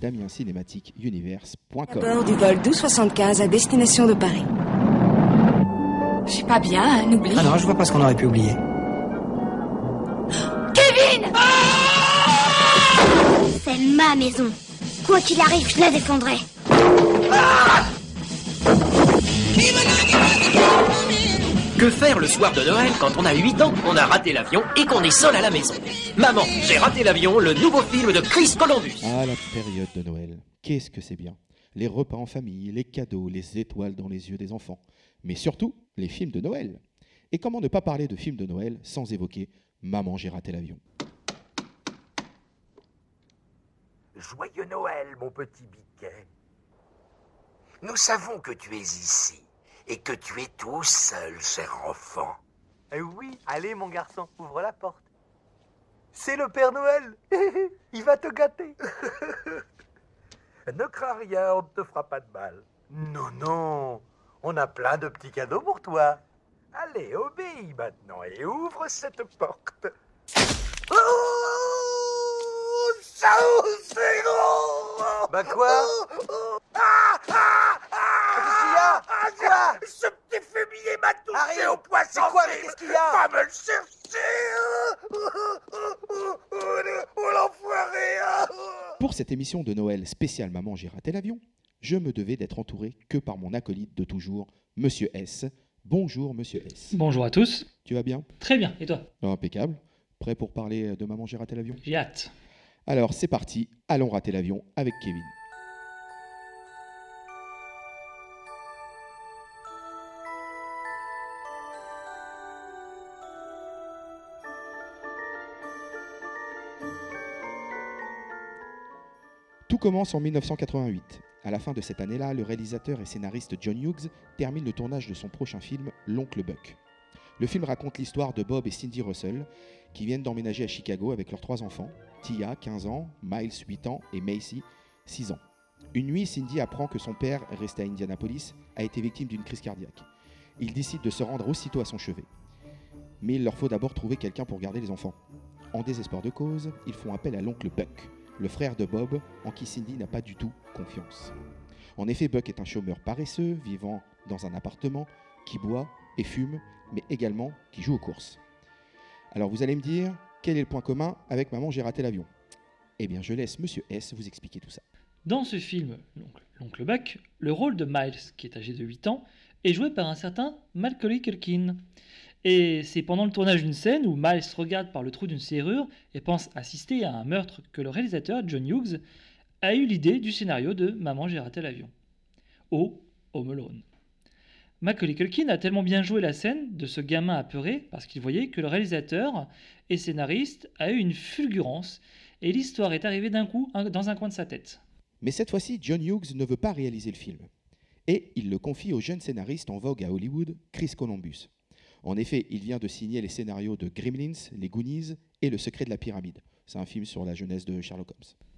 damiencinematicuniverse.com. bord du vol 1275 à destination de Paris. Je suis pas bien, hein, n'oublie. Ah non, je vois pas ce qu'on aurait pu oublier. Kevin C'est ma maison. Quoi qu'il arrive, je la défendrai. Que faire le soir de Noël quand on a 8 ans, qu'on a raté l'avion et qu'on est seul à la maison? Maman, j'ai raté l'avion, le nouveau film de Chris Columbus. Ah, la période de Noël. Qu'est-ce que c'est bien? Les repas en famille, les cadeaux, les étoiles dans les yeux des enfants. Mais surtout, les films de Noël. Et comment ne pas parler de films de Noël sans évoquer Maman, j'ai raté l'avion Joyeux Noël, mon petit biquet. Nous savons que tu es ici et que tu es tout seul, cher enfant. Eh oui, allez mon garçon, ouvre la porte. C'est le Père Noël. Il va te gâter. ne crains rien, on ne te fera pas de mal. Non, non, on a plein de petits cadeaux pour toi. Allez, obéis maintenant et ouvre cette porte. Oh Ça c'est gros Bah quoi? Ah Ah Qu'est-ce qu'il y a Ah, Quoi Ce petit fumier m'a touché Harry, au poisson c'est quoi, mais frit. qu'est-ce qu'il y a Va me le chercher Oh, oh, oh, oh, oh, l'enfoiré ah. Pour cette émission de Noël spéciale Maman, j'ai raté l'avion, je me devais d'être entouré que par mon acolyte de toujours, Monsieur S. Bonjour, Monsieur S. Bonjour à tous. Tu vas bien? Très bien, et toi? Impeccable. Prêt pour parler de Maman, j'ai raté l'avion? J'ai hâte. Alors, c'est parti. Allons rater l'avion avec Kevin. Tout commence en 1988. À la fin de cette année-là, le réalisateur et scénariste John Hughes termine le tournage de son prochain film, L'Oncle Buck. Le film raconte l'histoire de Bob et Cindy Russell, qui viennent d'emménager à Chicago avec leurs trois enfants, Tia, 15 ans, Miles, 8 ans, et Macy, 6 ans. Une nuit, Cindy apprend que son père, resté à Indianapolis, a été victime d'une crise cardiaque. Il décide de se rendre aussitôt à son chevet. Mais il leur faut d'abord trouver quelqu'un pour garder les enfants. En désespoir de cause, ils font appel à l'oncle Buck, le frère de Bob, en qui Cindy n'a pas du tout confiance. En effet, Buck est un chômeur paresseux, vivant dans un appartement, qui boit et fume, mais également qui joue aux courses. Alors vous allez me dire, quel est le point commun avec Maman, j'ai raté l'avion? Eh bien, je laisse Monsieur S vous expliquer tout ça. Dans ce film, l'oncle- Buck, le rôle de Miles, qui est âgé de 8 ans, est joué par un certain Macaulay Culkin. Et c'est pendant le tournage d'une scène où Miles regarde par le trou d'une serrure et pense assister à un meurtre que le réalisateur John Hughes a eu l'idée du scénario de Maman j'ai raté l'avion. Au Home Alone. Macaulay Culkin a tellement bien joué la scène de ce gamin apeuré parce qu'il voyait que le réalisateur et scénariste a eu une fulgurance et l'histoire est arrivée d'un coup dans un coin de sa tête. Mais cette fois-ci, John Hughes ne veut pas réaliser le film. Et il le confie au jeune scénariste en vogue à Hollywood, Chris Columbus. En effet, il vient de signer les scénarios de Gremlins, Les Goonies et Le secret de la pyramide. C'est un film sur la jeunesse de Sherlock Holmes.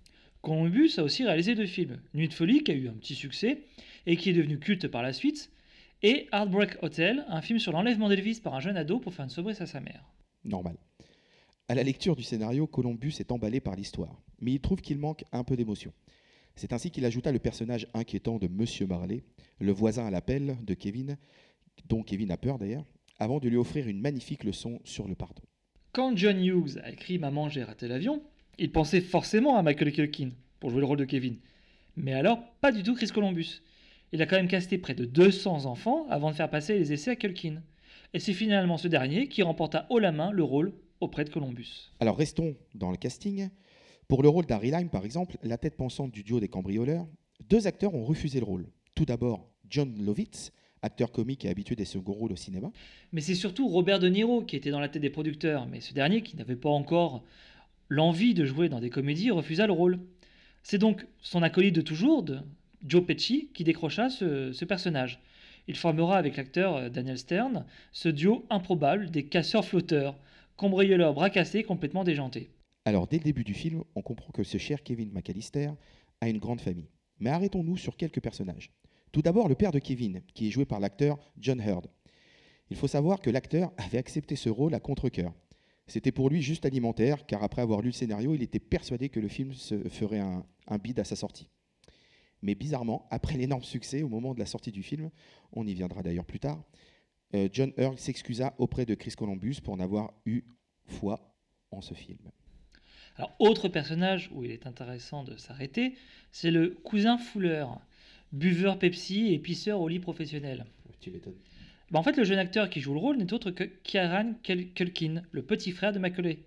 Columbus a aussi réalisé deux films. Nuit de folie, qui a eu un petit succès et qui est devenu culte par la suite, et Heartbreak Hotel, un film sur l'enlèvement d'Elvis par un jeune ado pour faire une soubrette à sa mère. Normal. À la lecture du scénario, Columbus est emballé par l'histoire, mais il trouve qu'il manque un peu d'émotion. C'est ainsi qu'il ajouta le personnage inquiétant de Monsieur Marley, le voisin à l'appel de Kevin, dont Kevin a peur d'ailleurs, avant de lui offrir une magnifique leçon sur le pardon. Quand John Hughes a écrit Maman, j'ai raté l'avion, il pensait forcément à Michael Culkin pour jouer le rôle de Kevin. Mais alors, pas du tout Chris Columbus. Il a quand même casté près de 200 enfants avant de faire passer les essais à Culkin. Et c'est finalement ce dernier qui remporta haut la main le rôle auprès de Columbus. Alors restons dans le casting. Pour le rôle d'Harry Lime, par exemple, la tête pensante du duo des cambrioleurs, deux acteurs ont refusé le rôle. Tout d'abord, John Lovitz, acteur comique et habitué des seconds rôles au cinéma. Mais c'est surtout Robert De Niro qui était dans la tête des producteurs, mais ce dernier, qui n'avait pas encore l'envie de jouer dans des comédies, refusa le rôle. C'est donc son acolyte de toujours, de Joe Pesci, qui décrocha ce, ce personnage. Il formera avec l'acteur euh, Daniel Stern ce duo improbable des casseurs-flotteurs, cambrioleurs bras cassés complètement déjantés. Alors dès le début du film, on comprend que ce cher Kevin McAllister a une grande famille. Mais arrêtons-nous sur quelques personnages. Tout d'abord, le père de Kevin, qui est joué par l'acteur John Hurd. Il faut savoir que l'acteur avait accepté ce rôle à contre-coeur. C'était pour lui juste alimentaire, car après avoir lu le scénario, il était persuadé que le film se ferait un, un bide à sa sortie. Mais bizarrement, après l'énorme succès, au moment de la sortie du film, on y viendra d'ailleurs plus tard, euh, John Hurley s'excusa auprès de Chris Columbus pour n'avoir eu foi en ce film. Alors, autre personnage où il est intéressant de s'arrêter, c'est le cousin Fuller, buveur Pepsi et pisseur au lit professionnel. Tu m'étonnes. Bah, en fait, le jeune acteur qui joue le rôle n'est autre que Kieran Culkin, le petit frère de Macaulay.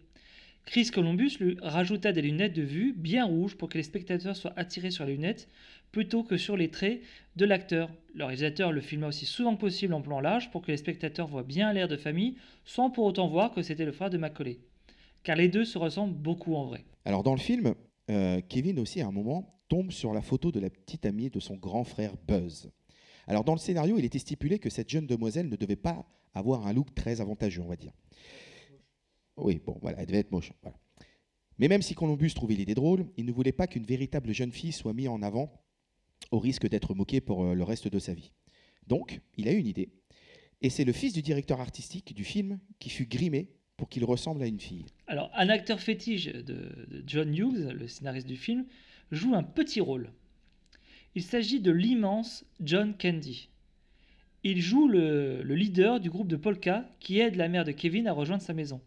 Chris Columbus lui rajouta des lunettes de vue bien rouges pour que les spectateurs soient attirés sur les lunettes plutôt que sur les traits de l'acteur. Le réalisateur le filma aussi souvent que possible en plan large pour que les spectateurs voient bien l'air de famille sans pour autant voir que c'était le frère de Macaulay. Car les deux se ressemblent beaucoup en vrai. Alors dans le film, euh, Kevin aussi à un moment tombe sur la photo de la petite amie de son grand frère Buzz. Alors dans le scénario, il était stipulé que cette jeune demoiselle ne devait pas avoir un look très avantageux, on va dire. Oui, bon, voilà, elle devait être moche. voilà. Mais même si Columbus trouvait l'idée drôle, il ne voulait pas qu'une véritable jeune fille soit mise en avant au risque d'être moquée pour euh, le reste de sa vie. Donc, il a eu une idée. Et c'est le fils du directeur artistique du film qui fut grimé pour qu'il ressemble à une fille. Alors, un acteur fétiche de, de John Hughes, le scénariste du film, joue un petit rôle. Il s'agit de l'immense John Candy. Il joue le, le leader du groupe de polka qui aide la mère de Kevin à rejoindre sa maison.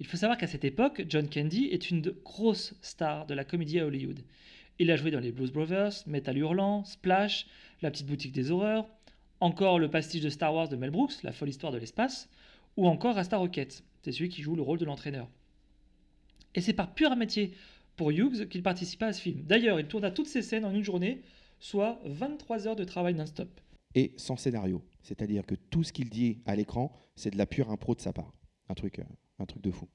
Il faut savoir qu'à cette époque, John Candy est une grosse star de la comédie à Hollywood. Il a joué dans les Blues Brothers, Metal Hurlant, Splash, La Petite Boutique des Horreurs, encore le pastiche de Star Wars de Mel Brooks, La folle histoire de l'espace, ou encore Rasta Rocket, c'est celui qui joue le rôle de l'entraîneur. Et c'est par pur métier pour Hughes qu'il participa à ce film. D'ailleurs, il tourna toutes ces scènes en une journée, soit 23 heures de travail non-stop. et sans scénario. C'est-à-dire que tout ce qu'il dit à l'écran, c'est de la pure impro de sa part. Un truc, euh, un truc de fou.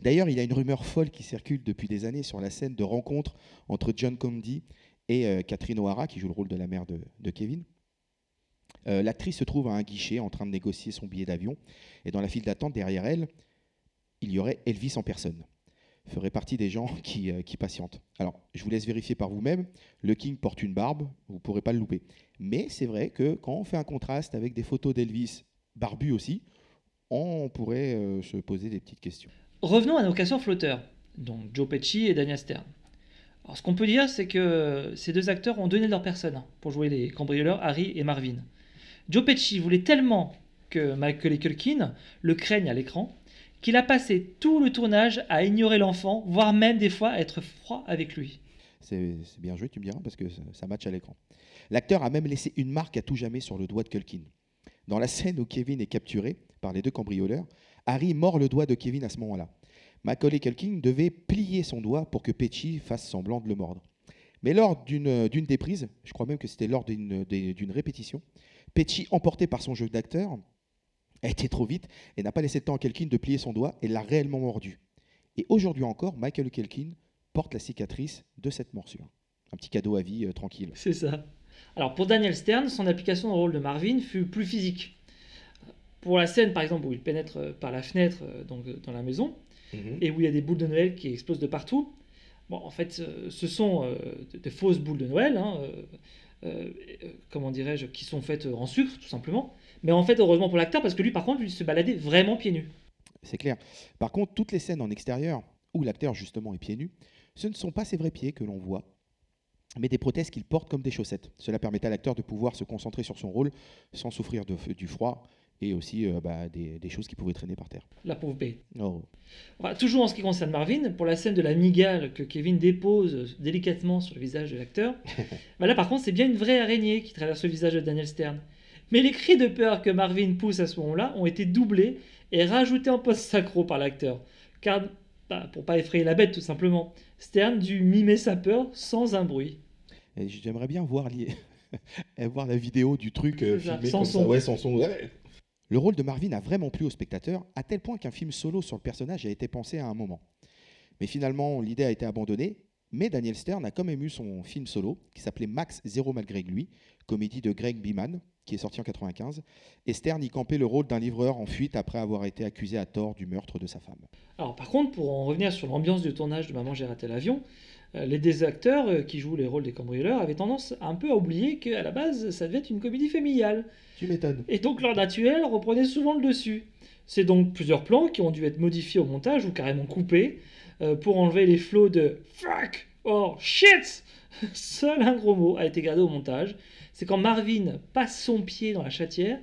D'ailleurs, il y a une rumeur folle qui circule depuis des années sur la scène de rencontre entre John Candy et euh, Catherine O'Hara, qui joue le rôle de la mère de, de Kevin. Euh, L'actrice se trouve à un guichet en train de négocier son billet d'avion, et dans la file d'attente derrière elle, il y aurait Elvis en personne. Ferait partie des gens qui, euh, qui patientent. Alors, je vous laisse vérifier par vous-même. Le King porte une barbe, vous ne pourrez pas le louper. Mais c'est vrai que quand on fait un contraste avec des photos d'Elvis barbu aussi, on pourrait euh, se poser des petites questions. Revenons à nos casseurs flotteurs, donc Joe Pesci et Daniel Stern. Alors, ce qu'on peut dire, c'est que ces deux acteurs ont donné leur personne pour jouer les cambrioleurs Harry et Marvin. Joe Pesci voulait tellement que Michael Culkin le craigne à l'écran qu'il a passé tout le tournage à ignorer l'enfant, voire même des fois à être froid avec lui. C'est bien joué, tu me diras, parce que ça, match à l'écran. L'acteur a même laissé une marque à tout jamais sur le doigt de Culkin. Dans la scène où Kevin est capturé par les deux cambrioleurs, Harry mord le doigt de Kevin à ce moment-là. Macaulay Culkin devait plier son doigt pour que Pesci fasse semblant de le mordre. Mais lors d'une des prises, je crois même que c'était lors d'une répétition, Pesci, emporté par son jeu d'acteur, a été trop vite et n'a pas laissé le temps à Culkin de plier son doigt et l'a réellement mordu. Et aujourd'hui encore, Michael Culkin porte la cicatrice de cette morsure. Un petit cadeau à vie euh, tranquille. C'est ça. Alors pour Daniel Stern, son application au rôle de Marvin fut plus physique. Pour la scène par exemple où il pénètre euh, par la fenêtre euh, donc, dans la maison et où il y a des boules de Noël qui explosent de partout, bon en fait ce sont euh, de, de fausses boules de Noël, hein, euh, comment dirais-je, qui sont faites en sucre tout simplement. Mais en fait heureusement pour l'acteur parce que lui par contre lui se baladait vraiment pieds nus. C'est clair. Par contre, toutes les scènes en extérieur, où l'acteur justement est pieds nus, ce ne sont pas ses vrais pieds que l'on voit, mais des prothèses qu'il porte comme des chaussettes. Cela permettait à l'acteur de pouvoir se concentrer sur son rôle sans souffrir de, du froid et aussi euh, bah, des, des choses qui pouvaient traîner par terre. La pauvre bête. Oh. Toujours en ce qui concerne Marvin, pour la scène de la migale que Kevin dépose délicatement sur le visage de l'acteur, bah là par contre c'est bien une vraie araignée qui traverse le visage de Daniel Stern. Mais les cris de peur que Marvin pousse à ce moment-là ont été doublés et rajoutés en post-sacro par l'acteur. Car, bah, pour pas effrayer la bête tout simplement, Stern dut mimer sa peur sans un bruit. J'aimerais bien voir, li- voir la vidéo du truc euh, filmé sans comme son. ça. Ouais, sans son. ouais. Le rôle de Marvin a vraiment plu au spectateur, à tel point qu'un film solo sur le personnage a été pensé à un moment. Mais finalement, l'idée a été abandonnée. Mais Daniel Stern a quand même eu son film solo, qui s'appelait Max Zéro malgré lui, comédie de Greg Beeman, qui est sorti en 95. Et Stern y campait le rôle d'un livreur en fuite après avoir été accusé à tort du meurtre de sa femme. Alors par contre, pour en revenir sur l'ambiance du tournage de Maman j'ai raté l'avion, Euh, les deux acteurs euh, qui jouent les rôles des cambrioleurs avaient tendance un peu à oublier qu'à la base, ça devait être une comédie familiale. Tu m'étonnes. Et donc leur naturel reprenait souvent le dessus. C'est donc plusieurs plans qui ont dû être modifiés au montage ou carrément coupés euh, pour enlever les flots de fuck or shit. Seul un gros mot a été gardé au montage. C'est quand Marvin passe son pied dans la chatière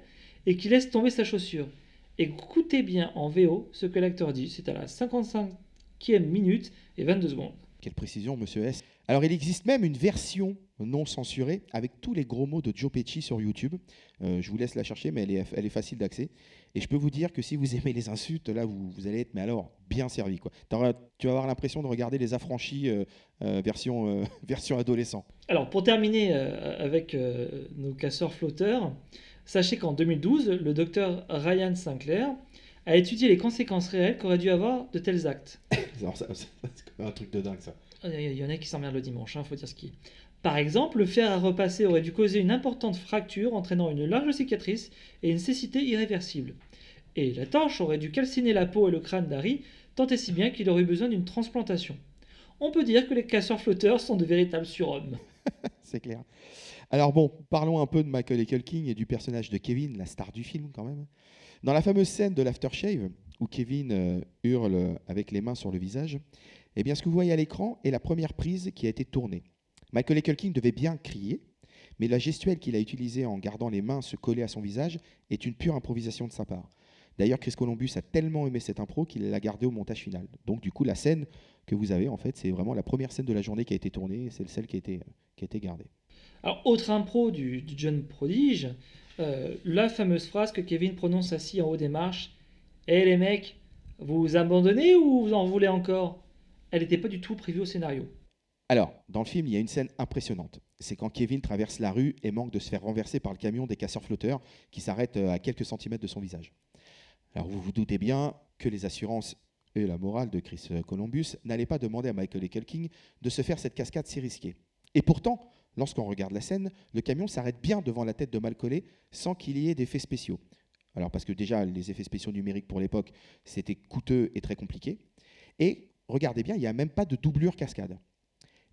et qu'il laisse tomber sa chaussure. Écoutez bien en VO ce que l'acteur dit. C'est à la 55e minute et 22 secondes. Quelle précision, monsieur S. Alors, il existe même une version non censurée avec tous les gros mots de Joe Pesci sur YouTube. Euh, je vous laisse la chercher, mais elle est, elle est facile d'accès. Et je peux vous dire que si vous aimez les insultes, là, vous, vous allez être, mais alors, bien servi. Quoi. Tu vas avoir l'impression de regarder les affranchis euh, euh, version, euh, version adolescent. Alors, pour terminer avec nos casseurs flotteurs, sachez qu'en 2012, le docteur Ryan Sinclair a étudié les conséquences réelles qu'auraient dû avoir de tels actes. C'est un truc de dingue, ça. Il y en a qui s'emmerdent le dimanche, hein, faut dire ce qui est. Par exemple, le fer à repasser aurait dû causer une importante fracture entraînant une large cicatrice et une cécité irréversible. Et la torche aurait dû calciner la peau et le crâne d'Harry, tant et si bien qu'il aurait besoin d'une transplantation. On peut dire que les casseurs flotteurs sont de véritables surhommes. C'est clair. Alors bon, parlons un peu de Michael Culkin et du personnage de Kevin, la star du film quand même. Dans la fameuse scène de l'aftershave, où Kevin euh, hurle avec les mains sur le visage, eh bien ce que vous voyez à l'écran est la première prise qui a été tournée. Michael Culkin devait bien crier, mais la gestuelle qu'il a utilisée en gardant les mains se coller à son visage est une pure improvisation de sa part. D'ailleurs, Chris Columbus a tellement aimé cette impro qu'il l'a gardée au montage final. Donc du coup, la scène que vous avez, en fait, c'est vraiment la première scène de la journée qui a été tournée, c'est celle qui a été, gardée. Alors, autre impro du, du jeune prodige, euh, la fameuse phrase que Kevin prononce assis en haut des marches Eh les mecs, vous abandonnez ou vous en voulez encore? Elle n'était pas du tout prévue au scénario. Alors, dans le film, il y a une scène impressionnante. C'est quand Kevin traverse la rue et manque de se faire renverser par le camion des casseurs flotteurs qui s'arrête euh, à quelques centimètres de son visage. Alors, vous vous doutez bien que les assurances et la morale de Chris euh, Columbus n'allaient pas demander à Michael Culkin de se faire cette cascade si risquée. Et pourtant, lorsqu'on regarde la scène, le camion s'arrête bien devant la tête de Malcolé sans qu'il y ait d'effets spéciaux. Alors, parce que déjà, les effets spéciaux numériques pour l'époque, c'était coûteux et très compliqué. Et regardez bien, il n'y a même pas de doublure cascade.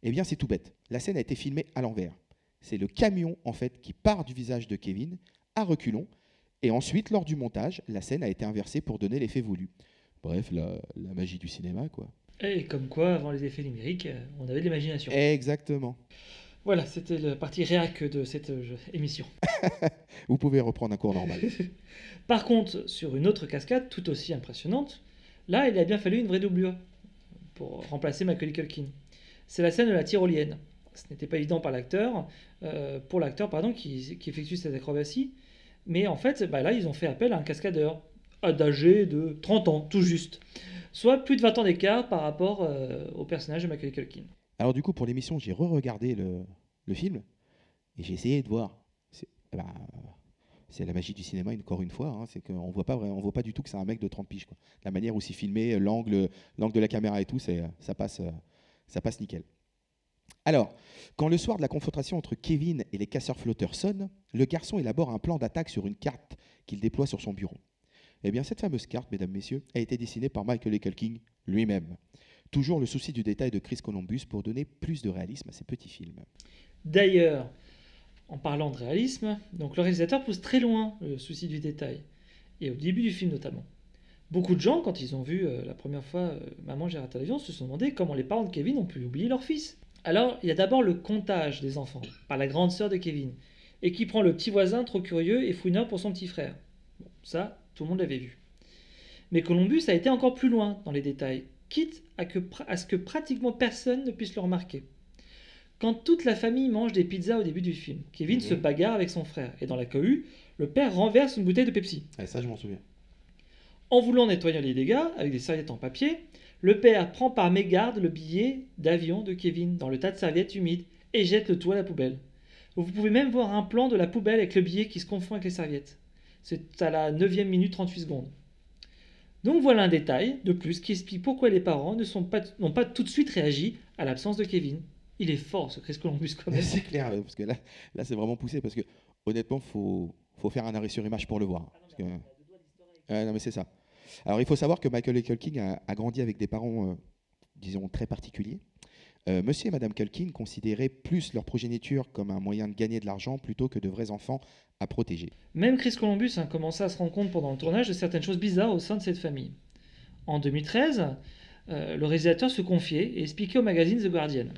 Eh bien, c'est tout bête. La scène a été filmée à l'envers. C'est le camion, en fait, qui part du visage de Kevin à reculons. Et ensuite, lors du montage, la scène a été inversée pour donner l'effet voulu. Bref, la, la magie du cinéma, quoi. Et comme quoi, avant les effets numériques, euh, on avait de l'imagination. Exactement. Voilà, c'était la partie réac de cette euh, émission. Vous pouvez reprendre un cours normal. Par contre, sur une autre cascade tout aussi impressionnante, là, il a bien fallu une vraie doublure pour remplacer Macaulay Culkin. C'est la scène de la tyrolienne. Ce n'était pas évident par l'acteur, euh, pour l'acteur pardon, qui, effectue cette acrobatie. Mais en fait, bah là, ils ont fait appel à un cascadeur âgé de 30 ans, tout juste. Soit plus de 20 ans d'écart par rapport euh, au personnage de Macaulay Culkin. Alors, du coup, pour l'émission, j'ai re-regardé le, film et j'ai essayé de voir. C'est eh ben, c'est la magie du cinéma, encore une fois. hein, c'est qu'on voit pas, on voit pas du tout que c'est un mec de 30 piges. La manière où c'est filmé, l'angle, de la caméra et tout, ça passe, euh, ça passe nickel. Alors, quand le soir de la confrontation entre Kevin et les casseurs flotteurs sonne, le garçon élabore un plan d'attaque sur une carte qu'il déploie sur son bureau. Eh bien, cette fameuse carte, mesdames, messieurs, a été dessinée par Michael Culkin lui-même. Toujours le souci du détail de Chris Columbus pour donner plus de réalisme à ses petits films. D'ailleurs, en parlant de réalisme, donc le réalisateur pousse très loin le souci du détail, et au début du film notamment. Beaucoup de gens, quand ils ont vu euh, la première fois euh, Maman j'ai raté l'avion, se sont demandé comment les parents de Kevin ont pu oublier leur fils. Alors, il y a d'abord le comptage des enfants, par la grande sœur de Kevin, et qui prend le petit voisin trop curieux et fouineur pour son petit frère. Bon, ça, tout le monde l'avait vu. Mais Columbus a été encore plus loin dans les détails, quitte à, que, pra- à ce que pratiquement personne ne puisse le remarquer. Quand toute la famille mange des pizzas au début du film, Kevin Mhm. se bagarre avec son frère, et dans la cohue, le père renverse une bouteille de Pepsi. Ah, ça, je m'en souviens. En voulant nettoyer les dégâts avec des serviettes en papier, le père prend par mégarde le billet d'avion de Kevin dans le tas de serviettes humides et jette le tout à la poubelle. Vous pouvez même voir un plan de la poubelle avec le billet qui se confond avec les serviettes. C'est à la 9e minute 38 secondes. Donc voilà un détail de plus qui explique pourquoi les parents ne sont pas, n'ont pas tout de suite réagi à l'absence de Kevin. Il est fort ce Chris Columbus quand même. C'est clair, euh, parce que là, là c'est vraiment poussé, parce que honnêtement, il faut, faut faire un arrêt sur image pour le voir. parce que- Ouais, non, mais c'est ça. Alors, il faut savoir que Michael Culkin a, a grandi avec des parents, euh, disons, très particuliers. Euh, Monsieur et Madame Culkin considéraient plus leur progéniture comme un moyen de gagner de l'argent plutôt que de vrais enfants à protéger. Même Chris Columbus a commencé à se rendre compte pendant le tournage de certaines choses bizarres au sein de cette famille. En 2013, euh, le réalisateur se confiait et expliquait au magazine The Guardian.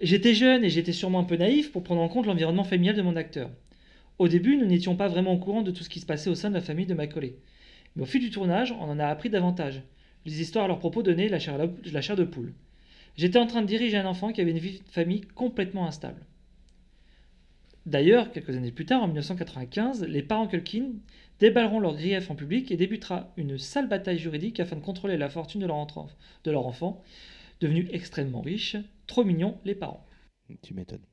J'étais jeune et j'étais sûrement un peu naïf pour prendre en compte l'environnement familial de mon acteur. Au début, nous n'étions pas vraiment au courant de tout ce qui se passait au sein de la famille de Macaulay. Mais au fil du tournage, on en a appris davantage. Les histoires à leur propos donnaient la chair, de poule. J'étais en train de diriger un enfant qui avait une vie de famille complètement instable. D'ailleurs, quelques années plus tard, en 1995, les parents Culkin déballeront leurs griefs en public et débutera une sale bataille juridique afin de contrôler la fortune de leur, enfant, de devenu extrêmement riche, trop mignons les parents. Tu m'étonnes.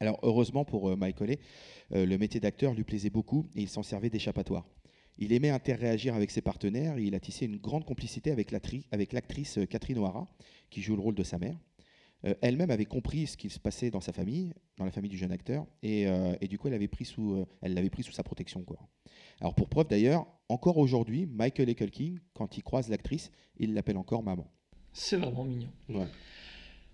Alors heureusement pour euh, Mike euh, le métier d'acteur lui plaisait beaucoup et il s'en servait d'échappatoire. Il aimait interréagir avec ses partenaires et il a tissé une grande complicité avec l'actri- avec l'actrice euh, Catherine O'Hara, qui joue le rôle de sa mère. Euh, Elle-même avait compris ce qui se passait dans sa famille, dans la famille du jeune acteur, et, euh, et du coup elle avait pris sous, euh, elle l'avait pris sous sa protection. Quoi. Alors pour preuve d'ailleurs, encore aujourd'hui, Michael et Culkin, quand il croise l'actrice, il l'appelle encore maman. C'est vraiment mignon. Ouais.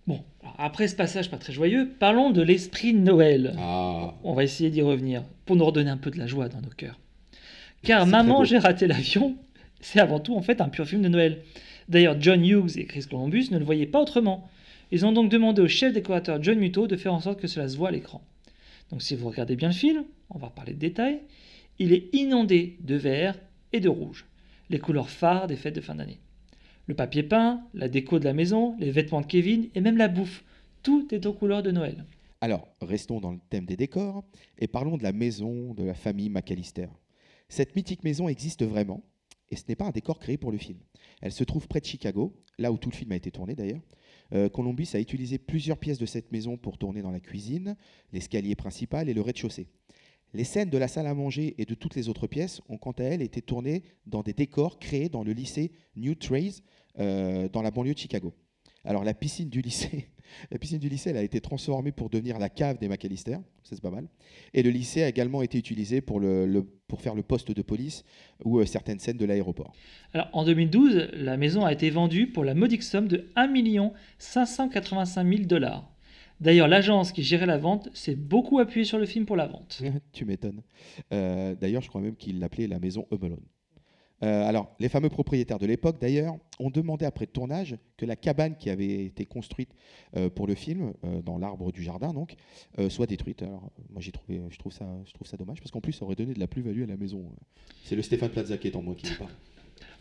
Bon, alors après ce passage pas très joyeux, parlons de l'esprit de Noël. Ah, On va essayer d'y revenir pour nous redonner un peu de la joie dans nos cœurs. Car Maman, j'ai raté l'avion, c'est avant tout en fait un pur film de Noël. D'ailleurs, John Hughes et Chris Columbus ne le voyaient pas autrement. Ils ont donc demandé au chef décorateur John Muto de faire en sorte que cela se voit à l'écran. Donc si vous regardez bien le film, on va reparler de détails, il est inondé de vert et de rouge, les couleurs phares des fêtes de fin d'année. Le papier peint, la déco de la maison, les vêtements de Kevin et même la bouffe, tout est aux couleurs de Noël. Alors, restons dans le thème des décors et parlons de la maison de la famille McAllister. Cette mythique maison existe vraiment et ce n'est pas un décor créé pour le film. Elle se trouve près de Chicago, là où tout le film a été tourné d'ailleurs. Euh, Columbus a utilisé plusieurs pièces de cette maison pour tourner dans la cuisine, l'escalier principal et le rez-de-chaussée. Les scènes de la salle à manger et de toutes les autres pièces ont quant à elles été tournées dans des décors créés dans le lycée New Trace euh, dans la banlieue de Chicago. Alors la piscine du lycée, la piscine du lycée elle a été transformée pour devenir la cave des McAllister, ça c'est pas mal. Et le lycée a également été utilisé pour, le, le- pour faire le poste de police ou euh, certaines scènes de l'aéroport. Alors, en 2012, la maison a été vendue pour la modique somme de 1 585 000 dollars. D'ailleurs, l'agence qui gérait la vente s'est beaucoup appuyée sur le film pour la vente. tu m'étonnes. Euh, d'ailleurs, je crois même qu'il l'appelait la maison Home Alone. Euh, alors, les fameux propriétaires de l'époque, d'ailleurs, ont demandé après le tournage que la cabane qui avait été construite euh, pour le film, euh, dans l'arbre du jardin, donc, euh, soit détruite. Alors, moi, j'ai trouvé, je trouve ça, je trouve ça dommage parce qu'en plus, ça aurait donné de la plus-value à la maison. C'est le Stéphane Plaza qui est en moi qui ne pas.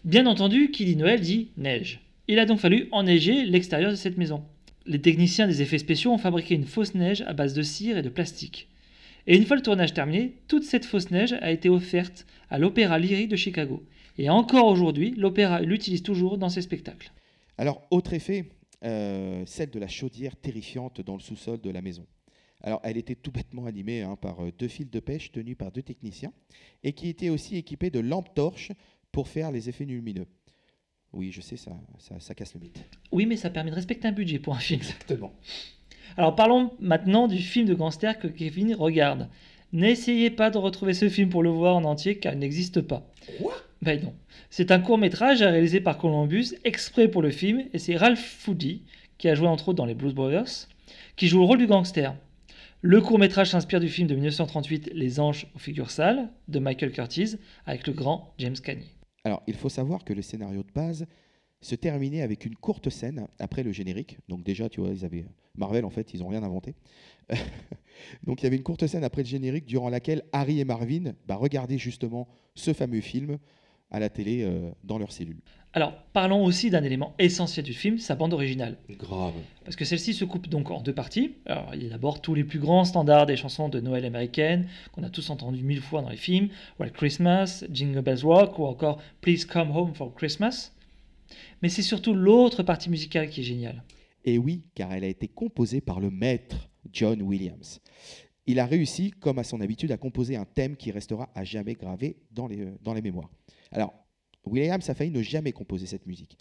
Bien entendu, qui dit Noël dit neige. Il a donc fallu enneiger l'extérieur de cette maison. Les techniciens des effets spéciaux ont fabriqué une fausse neige à base de cire et de plastique. Et une fois le tournage terminé, toute cette fausse neige a été offerte à l'Opéra Lyrique de Chicago. Et encore aujourd'hui, l'opéra l'utilise toujours dans ses spectacles. Alors, autre effet, euh, celle de la chaudière terrifiante dans le sous-sol de la maison. Alors, elle était tout bêtement animée hein, par euh, deux fils de pêche tenus par deux techniciens et qui étaient aussi équipés de lampes torches pour faire les effets lumineux. Oui, je sais, ça, ça, ça casse le mythe. Oui, mais ça permet de respecter un budget pour un film. Exactement. Alors parlons maintenant du film de gangster que Kevin regarde. N'essayez pas de retrouver ce film pour le voir en entier car il n'existe pas. Quoi? Ben non. C'est un court métrage réalisé par Columbus exprès pour le film et c'est Ralph Foody, qui a joué entre autres dans les Blues Brothers, qui joue le rôle du gangster. Le court métrage s'inspire du film de 1938 Les Anges aux figures sales de Michael Curtiz avec le grand James Cagney. Alors, il faut savoir que le scénario de base se terminait avec une courte scène après le générique. Donc déjà, tu vois, ils avaient Marvel en fait, ils n'ont rien inventé. Donc il y avait une courte scène après le générique durant laquelle Harry et Marvin bah, regardaient justement ce fameux film à la télé euh, dans leur cellule. Alors parlons aussi d'un élément essentiel du film, sa bande originale. Grave. Parce que celle-ci se coupe donc en deux parties. Alors, il y a d'abord tous les plus grands standards des chansons de Noël américaines, qu'on a tous entendu mille fois dans les films, White Christmas, Jingle Bells Rock, ou encore Please Come Home for Christmas. Mais c'est surtout l'autre partie musicale qui est géniale. Et oui, car elle a été composée par le maître John Williams. Il a réussi, comme à son habitude, à composer un thème qui restera à jamais gravé dans les, dans les mémoires. Alors, Williams a failli ne jamais composer cette musique.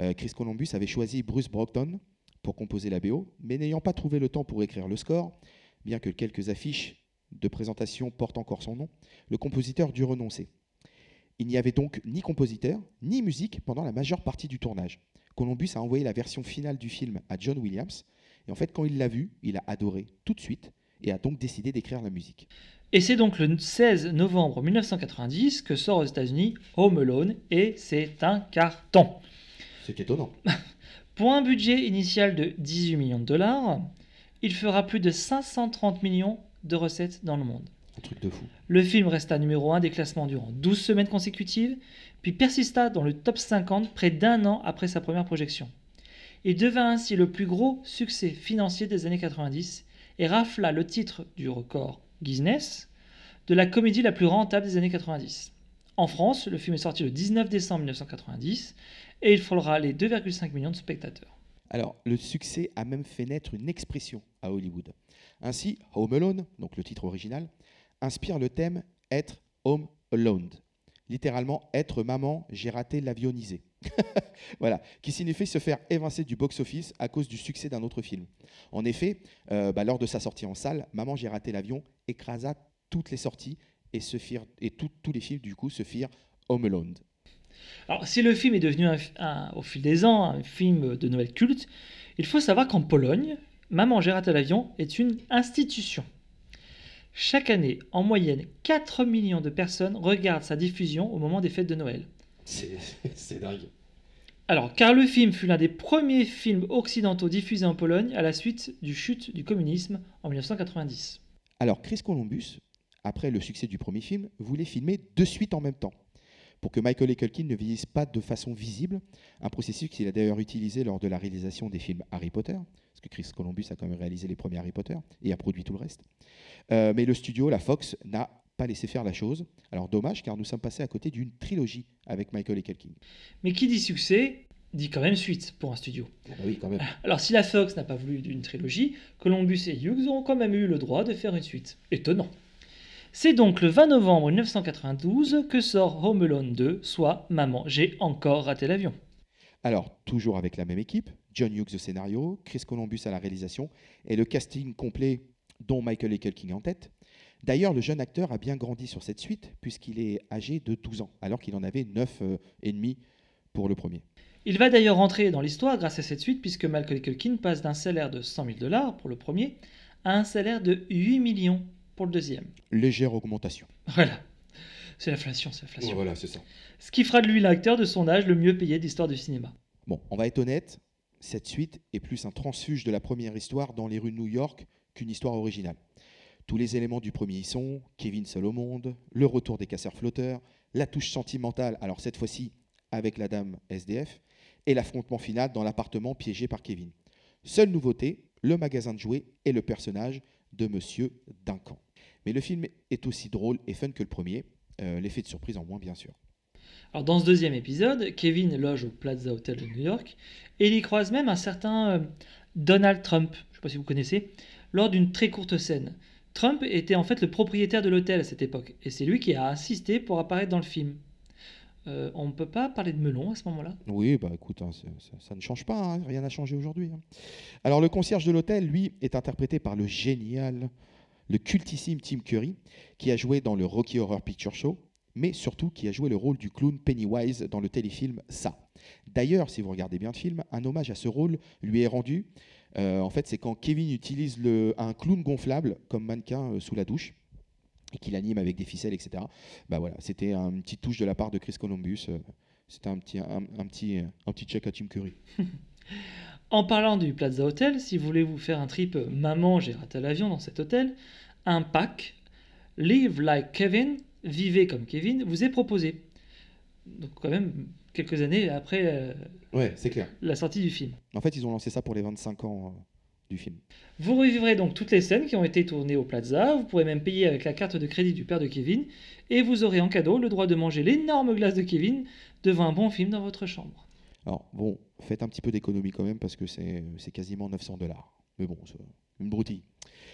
Euh, Chris Columbus avait choisi Bruce Brockton pour composer la BO, mais n'ayant pas trouvé le temps pour écrire le score, bien que quelques affiches de présentation portent encore son nom, le compositeur dut renoncer. Il n'y avait donc ni compositeur, ni musique pendant la majeure partie du tournage. Columbus a envoyé la version finale du film à John Williams. Et en fait, quand il l'a vu, il a adoré tout de suite et a donc décidé d'écrire la musique. Et c'est donc le 16 novembre 1990 que sort aux États-Unis Home Alone et c'est un carton. C'est étonnant. Pour un budget initial de 18 millions de dollars, il fera plus de 530 millions de recettes dans le monde. Un truc de fou. Le film resta numéro 1 des classements durant 12 semaines consécutives, puis persista dans le top 50 près d'un an après sa première projection. Il devint ainsi le plus gros succès financier des années 90 et rafla le titre du record Guinness de la comédie la plus rentable des années 90. En France, le film est sorti le 19 décembre 1990 et il frôlera les 2,5 millions de spectateurs. Alors, le succès a même fait naître une expression à Hollywood. Ainsi, Home Alone, donc le titre original, inspire le thème être home alone. Littéralement, être maman, j'ai raté l'avionisé. voilà, qui signifie se faire évincer du box-office à cause du succès d'un autre film. En effet, euh, bah, lors de sa sortie en salle, Maman, j'ai raté l'avion écrasa toutes les sorties et, tous les films, du coup, se firent Home Alone. Alors, si le film est devenu au fil des ans un film de Noël culte, il faut savoir qu'en Pologne, Maman, j'ai raté l'avion est une institution. Chaque année, en moyenne, 4 millions de personnes regardent sa diffusion au moment des fêtes de Noël. C'est dingue. Alors, car le film fut l'un des premiers films occidentaux diffusés en Pologne à la suite du chute du communisme en 1990. Alors, Chris Columbus, après le succès du premier film, voulait filmer deux suites en même temps, pour que Michael Culkin ne vieillisse pas de façon visible, un processus qu'il a d'ailleurs utilisé lors de la réalisation des films Harry Potter, parce que Chris Columbus a quand même réalisé les premiers Harry Potter et a produit tout le reste. Euh, mais le studio, la Fox, n'a pas laissé faire la chose. Alors dommage, car nous sommes passés à côté d'une trilogie avec Michael Culkin. Mais qui dit succès, dit quand même suite pour un studio. oui, quand même. Alors si la Fox n'a pas voulu d'une trilogie, Columbus et Hughes ont quand même eu le droit de faire une suite. Étonnant. C'est donc le 20 novembre 1992 que sort Home Alone 2, soit Maman, j'ai encore raté l'avion. Alors, toujours avec la même équipe, John Hughes au scénario, Chris Columbus à la réalisation et le casting complet dont Michael Culkin en tête. D'ailleurs, le jeune acteur a bien grandi sur cette suite puisqu'il est âgé de 12 ans, alors qu'il en avait 9 euh, et demi pour le premier. Il va d'ailleurs rentrer dans l'histoire grâce à cette suite puisque Michael Culkin passe d'un salaire de 100 000 dollars pour le premier à un salaire de 8 millions pour le deuxième. Légère augmentation. Voilà. C'est l'inflation, c'est l'inflation. voilà, c'est ça. Ce qui fera de lui l'acteur de son âge le mieux payé de l'histoire du cinéma. Bon, on va être honnête, cette suite est plus un transfuge de la première histoire dans les rues de New York qu'une histoire originale. Tous les éléments du premier y sont, Kevin seul au monde, le retour des casseurs-flotteurs, la touche sentimentale, alors cette fois-ci avec la dame SDF, et l'affrontement final dans l'appartement piégé par Kevin. Seule nouveauté, le magasin de jouets et le personnage de Monsieur Duncan. Mais le film est aussi drôle et fun que le premier, euh, l'effet de surprise en moins bien sûr. Alors dans ce deuxième épisode, Kevin loge au Plaza Hotel de New York et il y croise même un certain euh, Donald Trump, je ne sais pas si vous connaissez, lors d'une très courte scène. Trump était en fait le propriétaire de l'hôtel à cette époque et c'est lui qui a assisté pour apparaître dans le film. Euh, on ne peut pas parler de melon à ce moment-là? Oui, bah écoute, hein, ça, ça ne change pas, hein, rien n'a changé aujourd'hui. hein. Alors le concierge de l'hôtel, lui, est interprété par le génial, le cultissime Tim Curry, qui a joué dans le Rocky Horror Picture Show, mais surtout qui a joué le rôle du clown Pennywise dans le téléfilm Ça. D'ailleurs, si vous regardez bien le film, un hommage à ce rôle lui est rendu. Euh, en fait, c'est quand Kevin utilise un clown gonflable comme mannequin euh, sous la douche et qu'il anime avec des ficelles, etc. Bah voilà, c'était une petite touche de la part de Chris Columbus. euh, c'était un petit, un petit, un petit check à Tim Curry. En parlant du Plaza Hotel, si vous voulez vous faire un trip euh, Maman, j'ai raté l'avion dans cet hôtel, un pack Live Like Kevin, Vivez comme Kevin, vous est proposé. Donc quand même quelques années après euh, Ouais, c'est clair. la sortie du film. En fait, ils ont lancé ça pour les 25 ans euh, du film. Vous revivrez donc toutes les scènes qui ont été tournées au Plaza, vous pourrez même payer avec la carte de crédit du père de Kevin, et vous aurez en cadeau le droit de manger l'énorme glace de Kevin devant un bon film dans votre chambre. Alors, bon, faites un petit peu d'économie quand même parce que c'est quasiment 900 dollars. Mais bon, une broutille.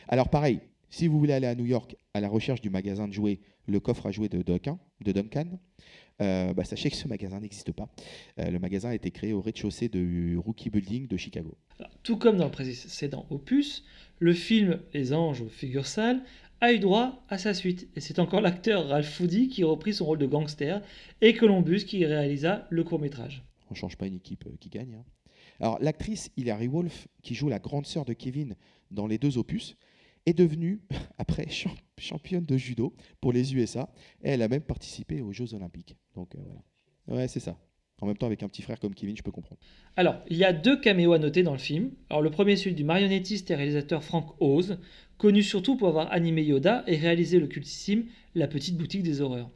Alors, pareil, si vous voulez aller à New York à la recherche du magasin de jouets, le coffre à jouets de Duncan, de Duncan euh, bah, sachez que ce magasin n'existe pas. Euh, le magasin a été créé au rez-de-chaussée du Rookie Building de Chicago. Tout comme dans le précédent opus, le film Les Anges aux figures sales a eu droit à sa suite, et c'est encore l'acteur Ralph Foody qui a repris son rôle de gangster, et Columbus qui réalisa le court-métrage. On ne change pas une équipe euh, qui gagne. hein. L'actrice Hilary Wolf, qui joue la grande sœur de Kevin dans les deux opus, est devenue, après, champ- championne de judo pour les USA. Et elle a même participé aux Jeux Olympiques. Donc, euh, c'est ça. En même temps, avec un petit frère comme Kevin, je peux comprendre. Alors, il y a deux caméos à noter dans le film. Alors, le premier, celui du marionnettiste et réalisateur Frank Oz, connu surtout pour avoir animé Yoda et réalisé le cultissime La Petite Boutique des Horreurs.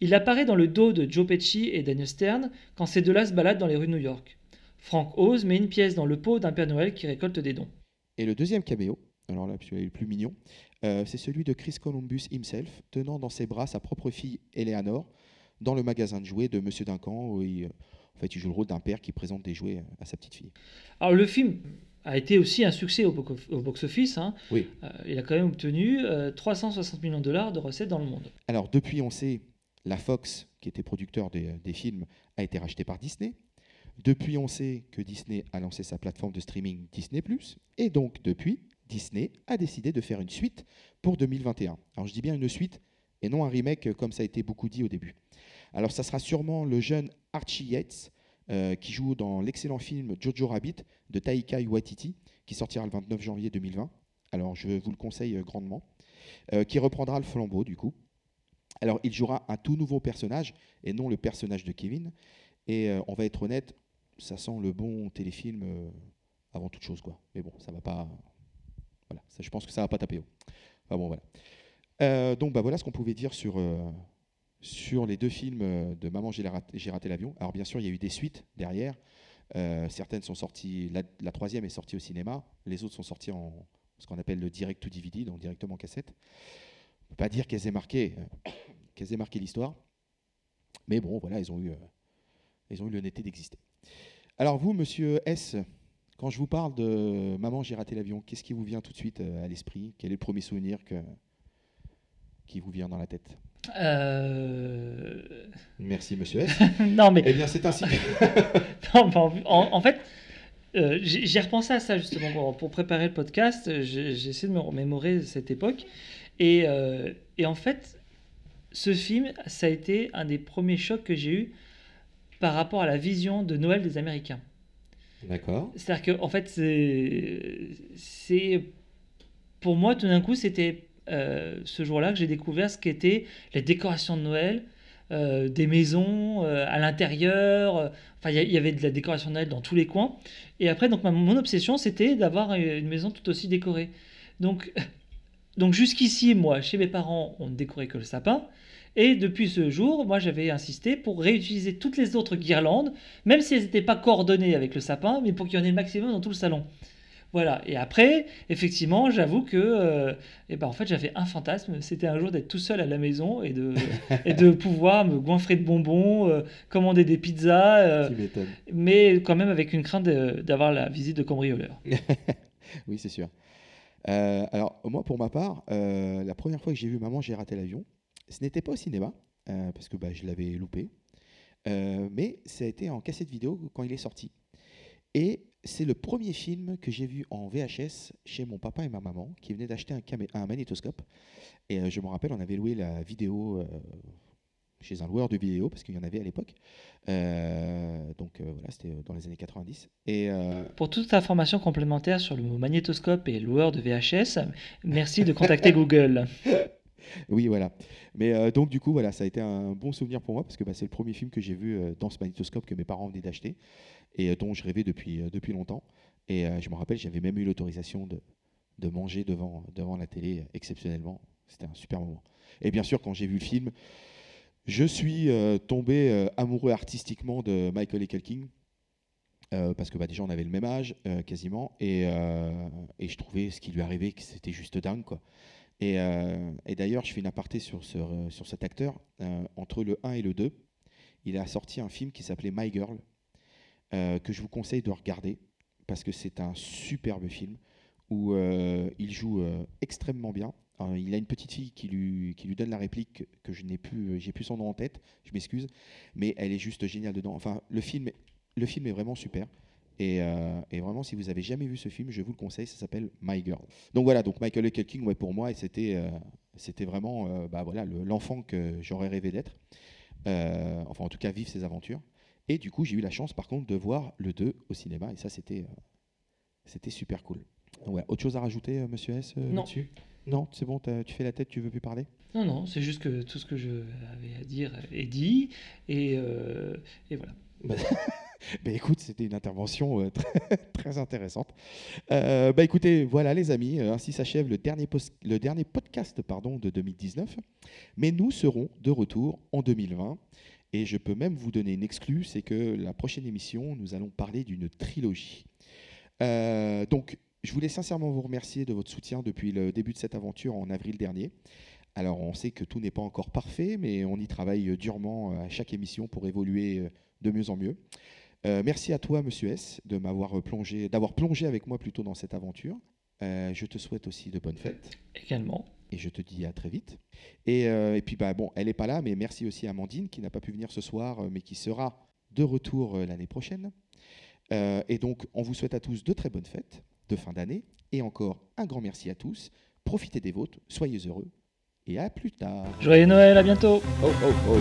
Il apparaît dans le dos de Joe Pesci et Daniel Stern quand ces deux-là se baladent dans les rues de New York. Frank Oz met une pièce dans le pot d'un Père Noël qui récolte des dons. Et le deuxième caméo, alors là, celui-là est le plus mignon, euh, c'est celui de Chris Columbus himself, tenant dans ses bras sa propre fille Eleanor dans le magasin de jouets de Monsieur Duncan, où il, euh, en fait, il joue le rôle d'un père qui présente des jouets à sa petite fille. Alors, le film a été aussi un succès au bo- au box-office. hein. Oui. Euh, il a quand même obtenu euh, 360 millions de dollars de recettes dans le monde. Alors depuis, on sait, la Fox, qui était producteur des, des films, a été rachetée par Disney. Depuis, on sait que Disney a lancé sa plateforme de streaming Disney ⁇ et donc depuis, Disney a décidé de faire une suite pour 2021. Alors je dis bien une suite et non un remake euh, comme ça a été beaucoup dit au début. Alors ça sera sûrement le jeune Archie Yates euh, qui joue dans l'excellent film Jojo Rabbit de Taika Waititi qui sortira le 29 janvier 2020. Alors je vous le conseille euh, grandement. Euh, qui reprendra le flambeau du coup. Alors il jouera un tout nouveau personnage et non le personnage de Kevin. Et euh, on va être honnête, ça sent le bon téléfilm euh, avant toute chose quoi. Mais bon, ça va pas. Voilà, ça, je pense que ça va pas taper haut. Bon voilà. Euh, donc bah voilà ce qu'on pouvait dire sur sur les deux films de Maman j'ai raté, l'avion. Alors bien sûr il y a eu des suites derrière. Certaines sont sorties, la, la troisième est sortie au cinéma, les autres sont sorties en ce qu'on appelle le direct to DVD, donc directement en cassette. On peut pas dire qu'elles aient marqué, euh, qu'elles aient marqué l'histoire, mais bon, voilà, ils ont eu, euh, ils ont eu l'honnêteté d'exister. Alors vous, Monsieur S, quand je vous parle de Maman, j'ai raté l'avion, qu'est-ce qui vous vient tout de suite euh, à l'esprit? Quel est le premier souvenir que, qui vous vient dans la tête? Euh, Merci, Monsieur S. non, mais eh bien, c'est ainsi. Non, mais en, fait, euh, j'ai repensé à ça justement pour, préparer le podcast. J'ai j'ai essayé de me remémorer cette époque. Et, euh, et en fait, ce film, ça a été un des premiers chocs que j'ai eu par rapport à la vision de Noël des Américains. D'accord. C'est-à-dire que, en fait, c'est. Pour moi, tout d'un coup, c'était euh, ce jour-là que j'ai découvert ce qu'étaient les décorations de Noël, euh, des maisons euh, à l'intérieur. euh, Enfin, il y avait de la décoration de Noël dans tous les coins. Et après, donc, ma- mon obsession, c'était d'avoir une maison tout aussi décorée. Donc, donc jusqu'ici, moi, chez mes parents, on ne décorait que le sapin. Et depuis ce jour, moi, j'avais insisté pour réutiliser toutes les autres guirlandes, même si elles n'étaient pas coordonnées avec le sapin, mais pour qu'il y en ait le maximum dans tout le salon. Voilà. Et après, effectivement, j'avoue que, euh, eh ben, en fait, j'avais un fantasme. C'était un jour d'être tout seul à la maison et de, et de pouvoir me goinfrer de bonbons, euh, commander des pizzas, euh, mais quand même avec une crainte d'avoir la visite de cambrioleurs. Oui, c'est sûr. Euh, alors, moi, pour ma part, euh, la première fois que j'ai vu Maman, j'ai raté l'avion, ce n'était pas au cinéma, euh, parce que bah, je l'avais loupé, mais ça a été en cassette vidéo quand il est sorti. Et c'est le premier film que j'ai vu en VHS chez mon papa et ma maman, qui venaient d'acheter un, magnétoscope. Et je me rappelle, on avait loué la vidéo chez un loueur de vidéo, parce qu'il y en avait à l'époque. Euh, donc euh, voilà, c'était dans les années 90. Et euh, Pour toute information complémentaire sur le mot magnétoscope et loueur de VHS, merci de contacter Google. Oui, voilà. Mais euh, donc, du coup, voilà, ça a été un bon souvenir pour moi parce que bah, c'est le premier film que j'ai vu euh, dans ce magnétoscope que mes parents venaient d'acheter et euh, dont je rêvais depuis, euh, depuis longtemps. Et euh, je me rappelle, j'avais même eu l'autorisation de, de manger devant, devant la télé euh, exceptionnellement. C'était un super moment. Et bien sûr, quand j'ai vu le film, je suis euh, tombé euh, amoureux artistiquement de Michael et King. Euh, parce que bah, déjà on avait le même âge euh, quasiment et, je trouvais ce qui lui arrivait que c'était juste dingue quoi. Et, d'ailleurs, je fais une aparté sur, sur cet acteur. Entre le 1 et le 2, il a sorti un film qui s'appelait My Girl, que je vous conseille de regarder, parce que c'est un superbe film où il joue extrêmement bien. Il a une petite fille qui lui, qui lui donne la réplique que je n'ai plus, euh, j'ai plus son nom en tête, je m'excuse, mais elle est juste géniale dedans. Enfin, le film, le film est vraiment super. Et, euh, et vraiment, si vous avez jamais vu ce film, je vous le conseille, ça s'appelle My Girl. Donc voilà, donc Michael King, ouais, pour moi, c'était euh, c'était vraiment euh, bah, voilà, le- l'enfant que j'aurais rêvé d'être. Enfin, en tout cas, vivre ses aventures. Et du coup, j'ai eu la chance, par contre, de voir le 2 au cinéma. Et ça, c'était c'était super cool. Ouais. Autre chose à rajouter, monsieur S Non. Non, c'est bon, tu fais la tête, tu veux plus parler? Non, non, c'est juste que tout ce que je avais à dire est dit. Et, euh, et voilà. Bah écoute, c'était une intervention euh, très, très intéressante. Euh, bah écoutez, voilà les amis, euh, ainsi s'achève le dernier, le dernier podcast pardon, de 2019. Mais nous serons de retour en 2020. Et je peux même vous donner une exclue, c'est que la prochaine émission, nous allons parler d'une trilogie. Euh, donc, je voulais sincèrement vous remercier de votre soutien depuis le début de cette aventure en avril dernier. Alors, on sait que tout n'est pas encore parfait, mais on y travaille durement euh, à chaque émission pour évoluer euh, de mieux en mieux. Euh, merci à toi, Monsieur S, de m'avoir plongé, d'avoir plongé avec moi plutôt dans cette aventure. Euh, je te souhaite aussi de bonnes fêtes Également. et je te dis à très vite. Et, euh, et puis, bah, bon, elle n'est pas là, mais merci aussi à Amandine qui n'a pas pu venir ce soir, mais qui sera de retour l'année prochaine. Et donc, on vous souhaite à tous de très bonnes fêtes de fin d'année. Et encore un grand merci à tous. Profitez des vôtres, soyez heureux et à plus tard. Joyeux Noël, à bientôt. Oh, oh, oh.